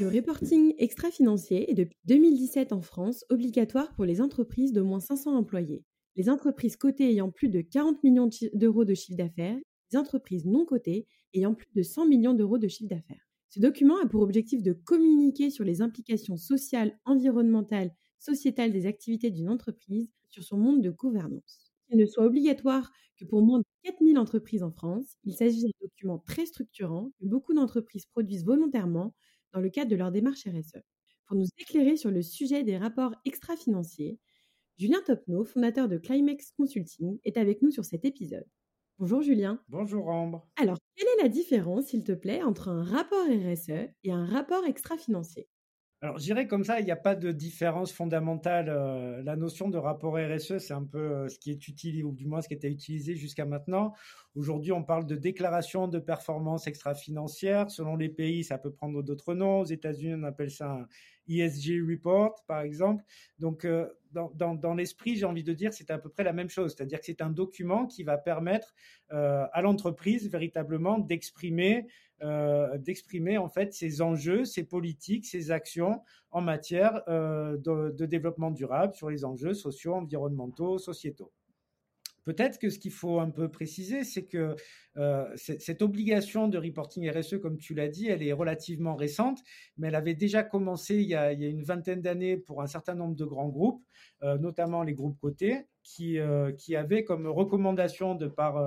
Le reporting extra-financier est depuis 2017 en France obligatoire pour les entreprises de moins 500 employés, les entreprises cotées ayant plus de 40 millions d'euros de chiffre d'affaires, les entreprises non cotées ayant plus de 100 millions d'euros de chiffre d'affaires. Ce document a pour objectif de communiquer sur les implications sociales, environnementales, sociétales des activités d'une entreprise sur son monde de gouvernance. Il ne soit obligatoire que pour moins de 4000 entreprises en France, il s'agit d'un document très structurant que beaucoup d'entreprises produisent volontairement dans le cadre de leur démarche RSE. Pour nous éclairer sur le sujet des rapports extra-financiers, Julien Topneau, fondateur de Climax Consulting, est avec nous sur cet épisode. Bonjour Julien. Bonjour Ambre. Alors, quelle est la différence, s'il te plaît, entre un rapport RSE et un rapport extra-financier? Alors, je dirais comme ça, il n'y a pas de différence fondamentale. Euh, la notion de rapport RSE, c'est un peu euh, ce qui est utilisé, ou du moins ce qui était utilisé jusqu'à maintenant. Aujourd'hui, on parle de déclaration de performance extra-financière. Selon les pays, ça peut prendre d'autres noms. Aux États-Unis, on appelle ça un ESG report, par exemple. Donc, euh, dans, l'esprit, j'ai envie de dire, c'est à peu près la même chose. C'est-à-dire que c'est un document qui va permettre à l'entreprise véritablement d'exprimer euh, d'exprimer en fait ses enjeux, ses politiques, ses actions en matière euh, de, développement durable sur les enjeux sociaux, environnementaux, sociétaux. Peut-être que ce qu'il faut un peu préciser, c'est que euh, cette obligation de reporting RSE, comme tu l'as dit, elle est relativement récente, mais elle avait déjà commencé il y a, une vingtaine d'années pour un certain nombre de grands groupes, notamment les groupes cotés, qui, euh, qui avaient comme recommandation de par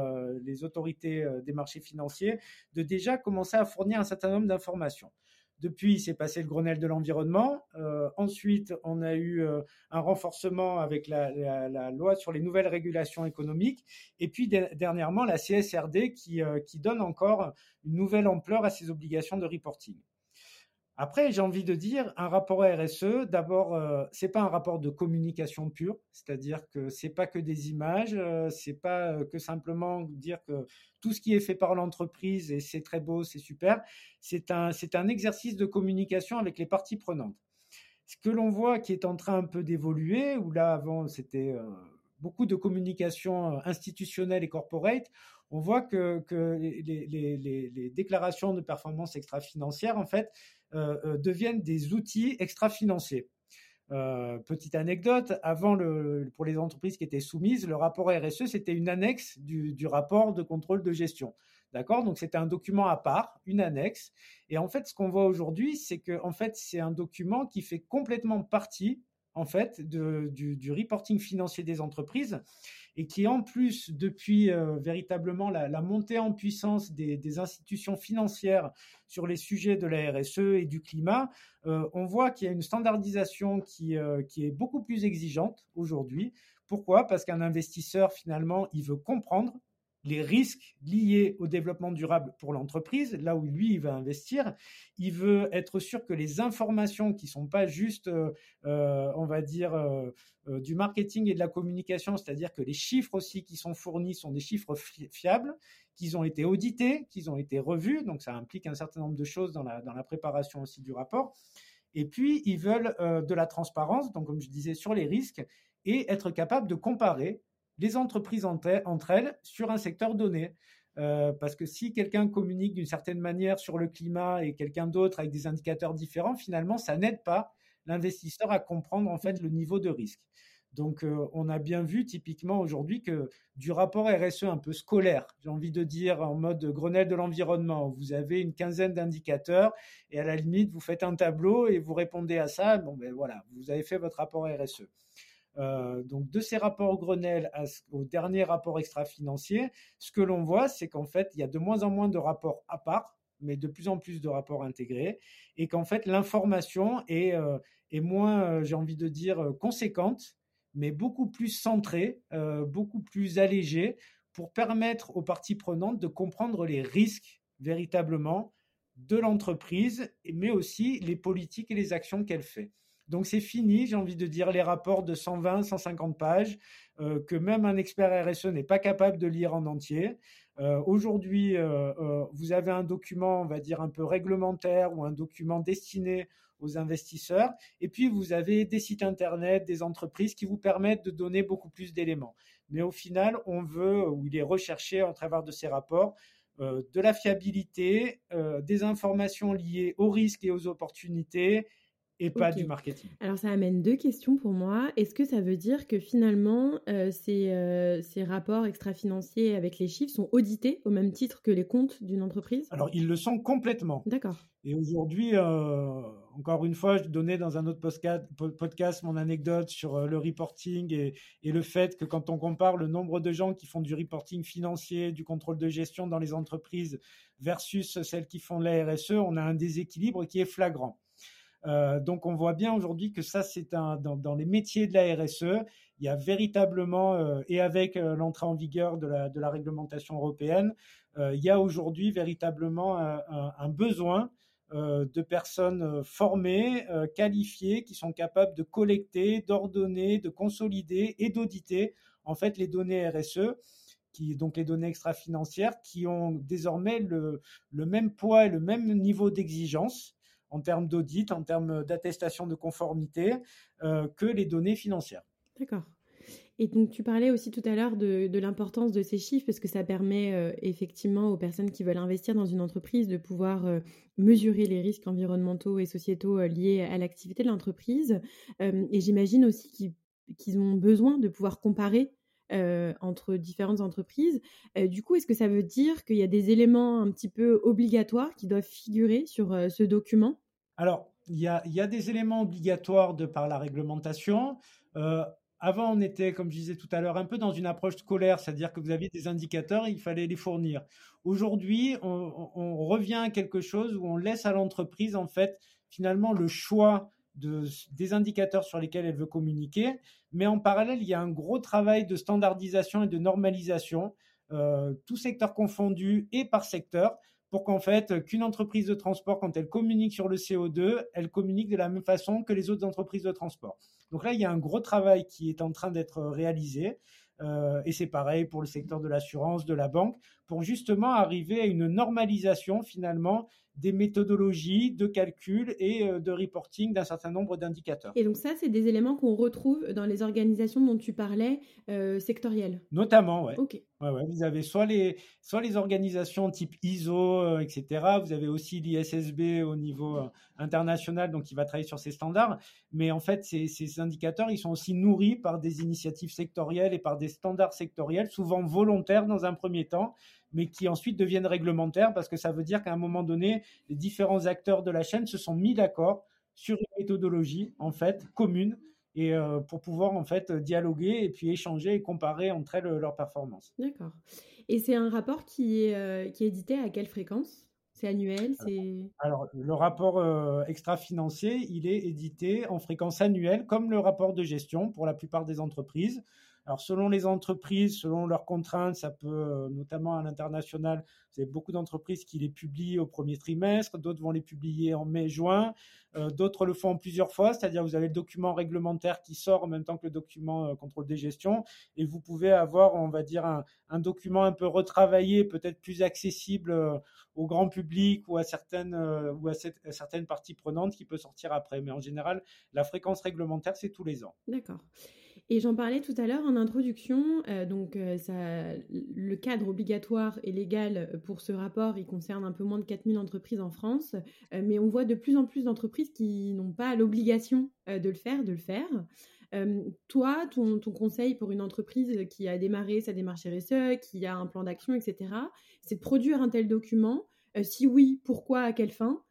les autorités des marchés financiers de déjà commencer à fournir un certain nombre d'informations. Depuis, il s'est passé le Grenelle de l'environnement. Euh, ensuite, on a eu euh, un renforcement avec la, loi sur les nouvelles régulations économiques. Et puis, dernièrement, la CSRD qui, euh, qui donne encore une nouvelle ampleur à ces obligations de reporting. Après, j'ai envie de dire, un rapport RSE, d'abord, euh, c'est pas un rapport de communication pure, c'est-à-dire que c'est pas que des images, euh, c'est pas euh, que simplement dire que tout ce qui est fait par l'entreprise et c'est très beau, c'est super. C'est un, c'est un exercice de communication avec les parties prenantes. Ce que l'on voit qui est en train un peu d'évoluer, où là avant c'était beaucoup de communication institutionnelle et corporate, on voit que, que les, déclarations de performance extra-financière, en fait, euh, euh, deviennent des outils extra-financiers. Euh, petite anecdote, avant le, pour les entreprises qui étaient soumises, le rapport RSE, c'était une annexe du, du, rapport de contrôle de gestion. D'accord? Donc c'était un document à part, une annexe. Et en fait, ce qu'on voit aujourd'hui, c'est que en fait, c'est un document qui fait complètement partie en fait du, reporting financier des entreprises et qui en plus, depuis euh, véritablement la, montée en puissance des, institutions financières sur les sujets de la RSE et du climat, euh, on voit qu'il y a une standardisation qui, euh, qui est beaucoup plus exigeante aujourd'hui. Pourquoi? Parce qu'un investisseur, finalement, il veut comprendre les risques liés au développement durable pour l'entreprise, là où lui, il va investir. Il veut être sûr que les informations qui sont pas juste, euh, euh, on va dire, euh, du marketing et de la communication, c'est-à-dire que les chiffres aussi qui sont fournis sont des chiffres fiables, qu'ils ont été audités, qu'ils ont été revus, donc ça implique un certain nombre de choses dans la, dans la préparation aussi du rapport. Et puis, ils veulent de la transparence, donc comme je disais, sur les risques, et être capable de comparer les entreprises entre elles sur un secteur donné. Euh, parce que si quelqu'un communique d'une certaine manière sur le climat et quelqu'un d'autre avec des indicateurs différents, finalement, ça n'aide pas l'investisseur à comprendre en fait le niveau de risque. Donc, euh, on a bien vu typiquement aujourd'hui que du rapport RSE un peu scolaire, j'ai envie de dire en mode Grenelle de l'environnement, vous avez une quinzaine d'indicateurs et à la limite, vous faites un tableau et vous répondez à ça. Bon, ben voilà, vous avez fait votre rapport RSE. Euh, donc de ces rapports Grenelle au dernier rapport extra-financier, ce que l'on voit, c'est qu'en fait, il y a de moins en moins de rapports à part, mais de plus en plus de rapports intégrés, et qu'en fait, l'information est, euh, moins, euh, j'ai envie de dire, conséquente, mais beaucoup plus centrée, beaucoup plus allégée, pour permettre aux parties prenantes de comprendre les risques véritablement de l'entreprise, mais aussi les politiques et les actions qu'elle fait. Donc c'est fini, j'ai envie de dire, les rapports de 120, 150 pages euh, que même un expert RSE n'est pas capable de lire en entier. Euh, aujourd'hui, vous avez un document, on va dire, un peu réglementaire ou un document destiné aux investisseurs. Et puis, vous avez des sites Internet, des entreprises qui vous permettent de donner beaucoup plus d'éléments. Mais au final, on veut, ou il est recherché en travers de ces rapports, euh, de la fiabilité, euh, des informations liées aux risques et aux opportunités et pas du marketing. Alors ça amène deux questions pour moi. Est-ce que ça veut dire que finalement euh, ces, ces, rapports extra-financiers avec les chiffres sont audités au même titre que les comptes d'une entreprise? Alors ils le sont complètement. D'accord. Et aujourd'hui, encore une fois, je donnais dans un autre podcast mon anecdote sur le reporting et, et, le fait que quand on compare le nombre de gens qui font du reporting financier, du contrôle de gestion dans les entreprises versus celles qui font la RSE, on a un déséquilibre qui est flagrant. Euh, donc on voit bien aujourd'hui que ça, c'est un dans, les métiers de la RSE, il y a véritablement, euh, et avec euh, l'entrée en vigueur de la, réglementation européenne, il y a aujourd'hui véritablement un, besoin de personnes formées, qualifiées, qui sont capables de collecter, d'ordonner, de consolider et d'auditer en fait les données RSE. Qui, donc les données extra-financières, qui ont désormais le, le, même poids et le même niveau d'exigence en termes d'audit, en termes d'attestation de conformité, euh, que les données financières. D'accord. Et donc tu parlais aussi tout à l'heure de, l'importance de ces chiffres parce que ça permet euh, effectivement aux personnes qui veulent investir dans une entreprise de pouvoir euh, mesurer les risques environnementaux et sociétaux liés à l'activité de l'entreprise. et j'imagine aussi qu'ils ont besoin de pouvoir comparer entre différentes entreprises. du coup, est-ce que ça veut dire qu'il y a des éléments un petit peu obligatoires qui doivent figurer sur ce document? Alors, il y, a, des éléments obligatoires de par la réglementation. avant, on était, comme je disais tout à l'heure, un peu dans une approche scolaire, c'est-à-dire que vous aviez des indicateurs et il fallait les fournir. Aujourd'hui, on, revient à quelque chose où on laisse à l'entreprise, en fait, finalement, le choix des indicateurs sur lesquels elle veut communiquer. Mais en parallèle, il y a un gros travail de standardisation et de normalisation, euh, tout secteur confondu et par secteur, pour qu'en fait, qu'une entreprise de transport, quand elle communique sur le CO2, elle communique de la même façon que les autres entreprises de transport. Donc là, il y a un gros travail qui est en train d'être réalisé. Euh, et c'est pareil pour le secteur de l'assurance, de la banque, pour justement arriver à une normalisation finalement des méthodologies de calcul et euh, de reporting d'un certain nombre d'indicateurs. Et donc ça, c'est des éléments qu'on retrouve dans les organisations dont tu parlais, euh, sectorielles Notamment, oui. Ok. Vous avez soit les, soit les organisations type ISO, euh, etc. Vous avez aussi l'ISSB au niveau international, donc qui va travailler sur ces standards. Mais en fait, ces, ces indicateurs, ils sont aussi nourris par des initiatives sectorielles et par des standards sectoriels, souvent volontaires dans un premier temps, mais qui ensuite deviennent réglementaires parce que ça veut dire qu'à un moment donné, les différents acteurs de la chaîne se sont mis d'accord sur une méthodologie en fait commune et euh, pour pouvoir en fait dialoguer et puis échanger et comparer entre elles leurs performances. D'accord. Et c'est un rapport qui est, euh, qui est édité à quelle fréquence? C'est annuel c'est... Alors, le rapport euh, extra-financier, il est édité en fréquence annuelle, comme le rapport de gestion pour la plupart des entreprises. Alors, selon les entreprises, selon leurs contraintes, ça peut, euh, notamment à l'international, vous avez beaucoup d'entreprises qui les publient au premier trimestre, d'autres vont les publier en mai-juin, euh, d'autres le font plusieurs fois, c'est-à-dire vous avez le document réglementaire qui sort en même temps que le document euh, contrôle des gestions, et vous pouvez avoir, on va dire, un, document un peu retravaillé, peut-être plus accessible au grand public ou à certaines ou à certaines parties prenantes qui peut sortir après. Mais en général, la fréquence réglementaire, c'est tous les ans. D'accord. Et j'en parlais tout à l'heure en introduction, euh, donc euh, le cadre obligatoire et légal pour ce rapport, il concerne un peu moins de 4000 entreprises en France, euh, mais on voit de plus en plus d'entreprises qui n'ont pas l'obligation de le faire, de le faire. toi, ton, conseil pour une entreprise qui a démarré sa démarche RSE, qui a un plan d'action, etc., c'est de produire un tel document. si oui, pourquoi, à quelle fin,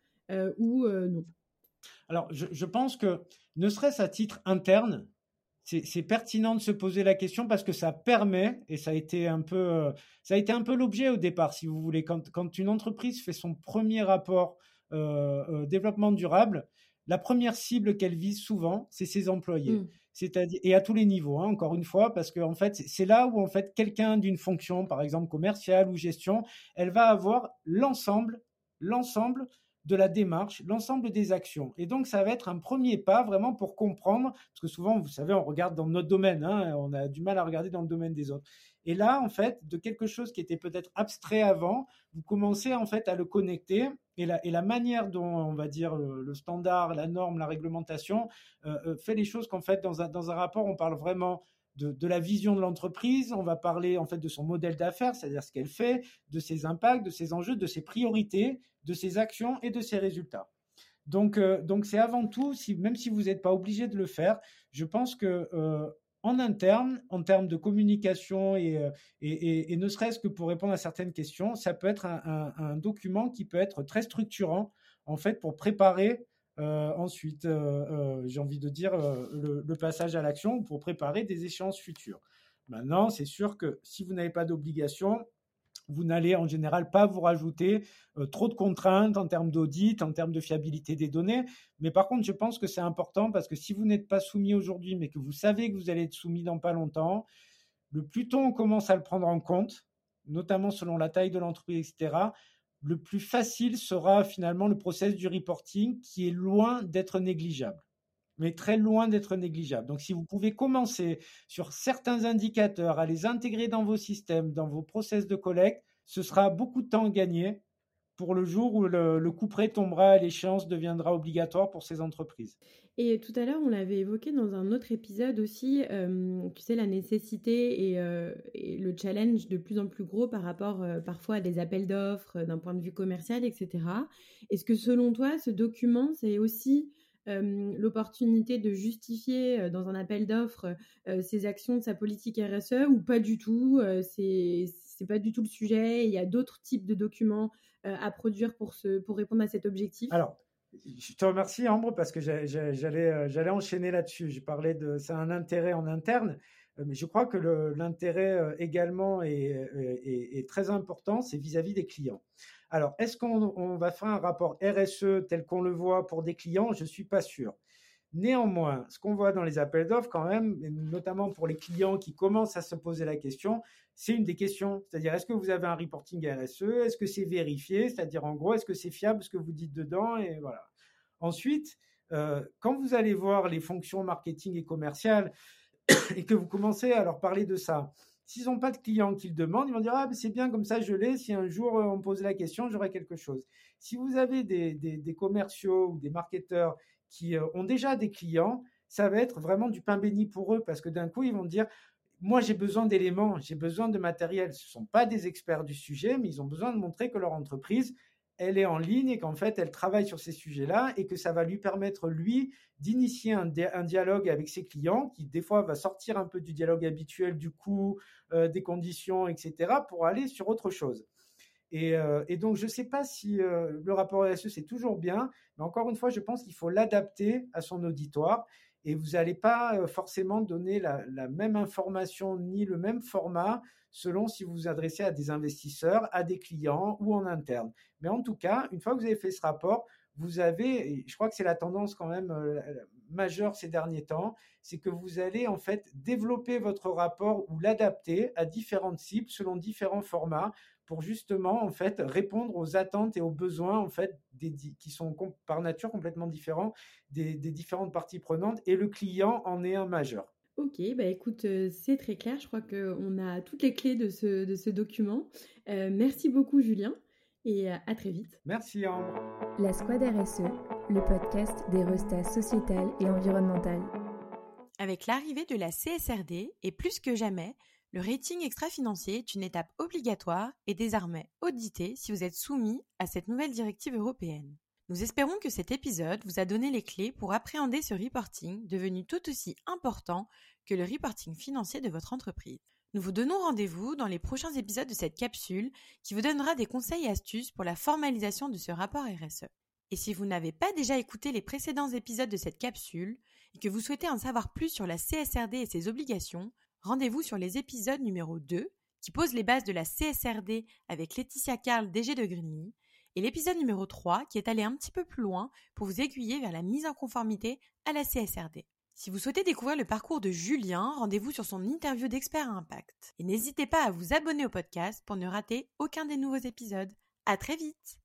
ou non? Alors, je pense que, ne serait-ce à titre interne, c'est pertinent de se poser la question parce que ça permet, et ça a été un peu, ça a été un peu l'objet au départ, si vous voulez, quand, quand, une entreprise fait son premier rapport euh, euh, développement durable, la première cible qu'elle vise souvent, c'est ses employés. Mmh. C'est-à-dire et à tous les niveaux, hein, encore une fois, parce que en fait, c'est là où en fait quelqu'un d'une fonction, par exemple commerciale ou gestion, elle va avoir l'ensemble, l'ensemble de la démarche, l'ensemble des actions. Et donc, ça va être un premier pas vraiment pour comprendre, parce que souvent, vous savez, on regarde dans notre domaine, hein, on a du mal à regarder dans le domaine des autres. Et là, en fait, de quelque chose qui était peut-être abstrait avant, vous commencez en fait à le connecter. Et la, et la manière dont, on va dire, le, standard, la norme, la réglementation euh, euh, fait les choses qu'en fait, dans un, dans un rapport, on parle vraiment de, la vision de l'entreprise, on va parler en fait de son modèle d'affaires, c'est-à-dire ce qu'elle fait, de ses impacts, de ses enjeux, de ses priorités, de ses actions et de ses résultats. Donc, euh, donc c'est avant tout, si, même si vous n'êtes pas obligé de le faire, je pense que euh, en interne, en termes de communication et, euh, et, ne serait-ce que pour répondre à certaines questions, ça peut être un, un, document qui peut être très structurant en fait pour préparer euh, ensuite, euh, euh, j'ai envie de dire le, passage à l'action pour préparer des échéances futures. Maintenant, c'est sûr que si vous n'avez pas d'obligation, vous n'allez en général pas vous rajouter trop de contraintes en termes d'audit, en termes de fiabilité des données. Mais par contre, je pense que c'est important parce que si vous n'êtes pas soumis aujourd'hui, mais que vous savez que vous allez être soumis dans pas longtemps, le plus tôt on commence à le prendre en compte, notamment selon la taille de l'entreprise, etc., le plus facile sera finalement le process du reporting qui est loin d'être négligeable mais très loin d'être négligeable. Donc, si vous pouvez commencer sur certains indicateurs à les intégrer dans vos systèmes, dans vos process de collecte, ce sera beaucoup de temps gagné pour le jour où le, coup près tombera et l'échéance deviendra obligatoire pour ces entreprises. Et tout à l'heure, on l'avait évoqué dans un autre épisode aussi, euh, tu sais, la nécessité euh, et, le challenge de plus en plus gros par rapport euh, parfois à des appels d'offres d'un point de vue commercial, etc. Est-ce que selon toi, ce document, c'est aussi l'opportunité de justifier dans un appel d'offres ses actions de sa politique RSE ou pas du tout c'est pas du tout le sujet. Il y a d'autres types de documents à produire pour, répondre à cet objectif. Alors, je te remercie, Ambre, parce que j'allais, euh, j'allais enchaîner là-dessus. J'ai parlé de, c'est un intérêt en interne, euh, mais je crois que l'intérêt euh, également est, très important, c'est vis-à-vis des clients. Alors, est-ce qu'on va faire un rapport RSE tel qu'on le voit pour des clients? Je suis pas sûr. Néanmoins, ce qu'on voit dans les appels d'offres quand même, notamment pour les clients qui commencent à se poser la question, c'est une des questions. C'est-à-dire, est-ce que vous avez un reporting RSE Est-ce que c'est vérifié? C'est-à-dire, en gros, est-ce que c'est fiable ce que vous dites dedans? Et voilà. Ensuite, euh, quand vous allez voir les fonctions marketing et commerciales et que vous commencez à leur parler de ça, s'ils n'ont pas de clients qui le demandent, ils vont dire ah c'est bien comme ça je l'ai. Si un jour euh, on me pose la question, j'aurai quelque chose. Si vous avez des, des commerciaux ou des marketeurs qui euh, ont déjà des clients, ça va être vraiment du pain béni pour eux parce que d'un coup, ils vont dire moi, j'ai besoin d'éléments, j'ai besoin de matériel. Ce ne sont pas des experts du sujet, mais ils ont besoin de montrer que leur entreprise, elle est en ligne et qu'en fait, elle travaille sur ces sujets-là et que ça va lui permettre, lui, d'initier un, dialogue avec ses clients qui, des fois, va sortir un peu du dialogue habituel du coût, euh, des conditions, etc., pour aller sur autre chose. Euh, et, donc, je ne sais pas si euh, le rapport RSE, c'est toujours bien, mais encore une fois, je pense qu'il faut l'adapter à son auditoire. Et vous n'allez pas euh, forcément donner la, même information ni le même format selon si vous vous adressez à des investisseurs, à des clients ou en interne. Mais en tout cas, une fois que vous avez fait ce rapport, vous avez, je crois que c'est la tendance quand même majeure ces derniers temps, c'est que vous allez en fait développer votre rapport ou l'adapter à différentes cibles selon différents formats pour justement en fait répondre aux attentes et aux besoins en fait des, qui sont par nature complètement différents des, différentes parties prenantes et le client en est un majeur. Ok, bah écoute, euh, c'est très clair. Je crois qu'on a toutes les clés de ce, de ce document. Euh, merci beaucoup, Julien, et à très vite. Merci, Ambre. La Squad RSE, le podcast des restats sociétales et environnementales. Avec l'arrivée de la CSRD, et plus que jamais, le rating extra-financier est une étape obligatoire et désormais audité si vous êtes soumis à cette nouvelle directive européenne. Nous espérons que cet épisode vous a donné les clés pour appréhender ce reporting devenu tout aussi important que le reporting financier de votre entreprise. Nous vous donnons rendez-vous dans les prochains épisodes de cette capsule qui vous donnera des conseils et astuces pour la formalisation de ce rapport RSE. Et si vous n'avez pas déjà écouté les précédents épisodes de cette capsule et que vous souhaitez en savoir plus sur la CSRD et ses obligations, rendez-vous sur les épisodes numéro 2 qui pose les bases de la CSRD avec Laetitia Carl DG de Greenly et l'épisode numéro 3 qui est allé un petit peu plus loin pour vous aiguiller vers la mise en conformité à la CSRD. Si vous souhaitez découvrir le parcours de Julien, rendez-vous sur son interview d'expert à impact. Et n'hésitez pas à vous abonner au podcast pour ne rater aucun des nouveaux épisodes. À très vite!